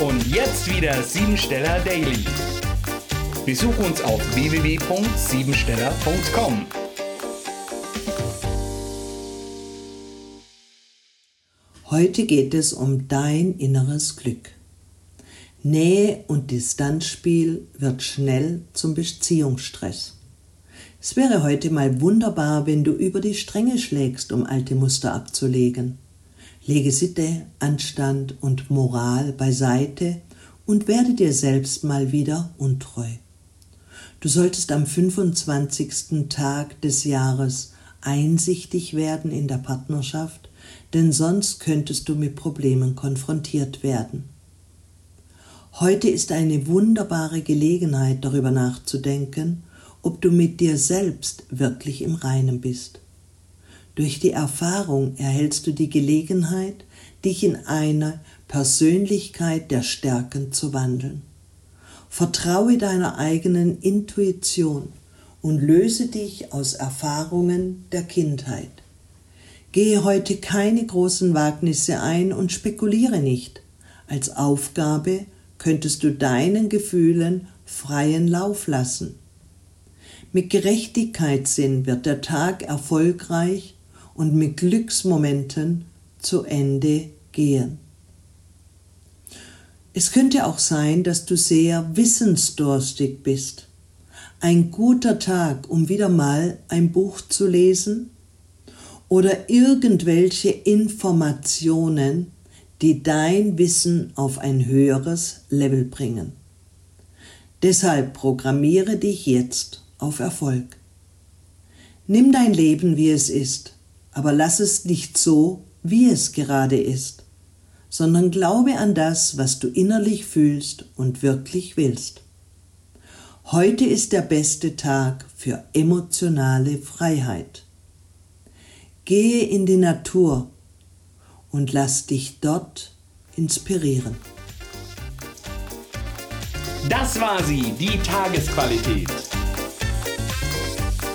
Und jetzt wieder Siebensteller Daily. Besuch uns auf www.siebensteller.com. Heute geht es um dein inneres Glück. Nähe und Distanzspiel wird schnell zum Beziehungsstress. Es wäre heute mal wunderbar, wenn du über die Stränge schlägst, um alte Muster abzulegen. Lege Sitte, Anstand und Moral beiseite und werde dir selbst mal wieder untreu. Du solltest am 25. Tag des Jahres einsichtig werden in der Partnerschaft, denn sonst könntest du mit Problemen konfrontiert werden. Heute ist eine wunderbare Gelegenheit, darüber nachzudenken, ob du mit dir selbst wirklich im Reinen bist. Durch die Erfahrung erhältst du die Gelegenheit, dich in eine Persönlichkeit der Stärken zu wandeln. Vertraue deiner eigenen Intuition und löse dich aus Erfahrungen der Kindheit. Gehe heute keine großen Wagnisse ein und spekuliere nicht. Als Aufgabe könntest du deinen Gefühlen freien Lauf lassen. Mit Gerechtigkeitssinn wird der Tag erfolgreich und mit Glücksmomenten zu Ende gehen. Es könnte auch sein, dass du sehr wissensdurstig bist. Ein guter Tag, um wieder mal ein Buch zu lesen oder irgendwelche Informationen, die dein Wissen auf ein höheres Level bringen. Deshalb programmiere dich jetzt auf Erfolg. Nimm dein Leben, wie es ist aber lass es nicht so, wie es gerade ist, sondern glaube an das, was du innerlich fühlst und wirklich willst. Heute ist der beste Tag für emotionale Freiheit. Gehe in die Natur und lass dich dort inspirieren. Das war sie, die Tagesqualität.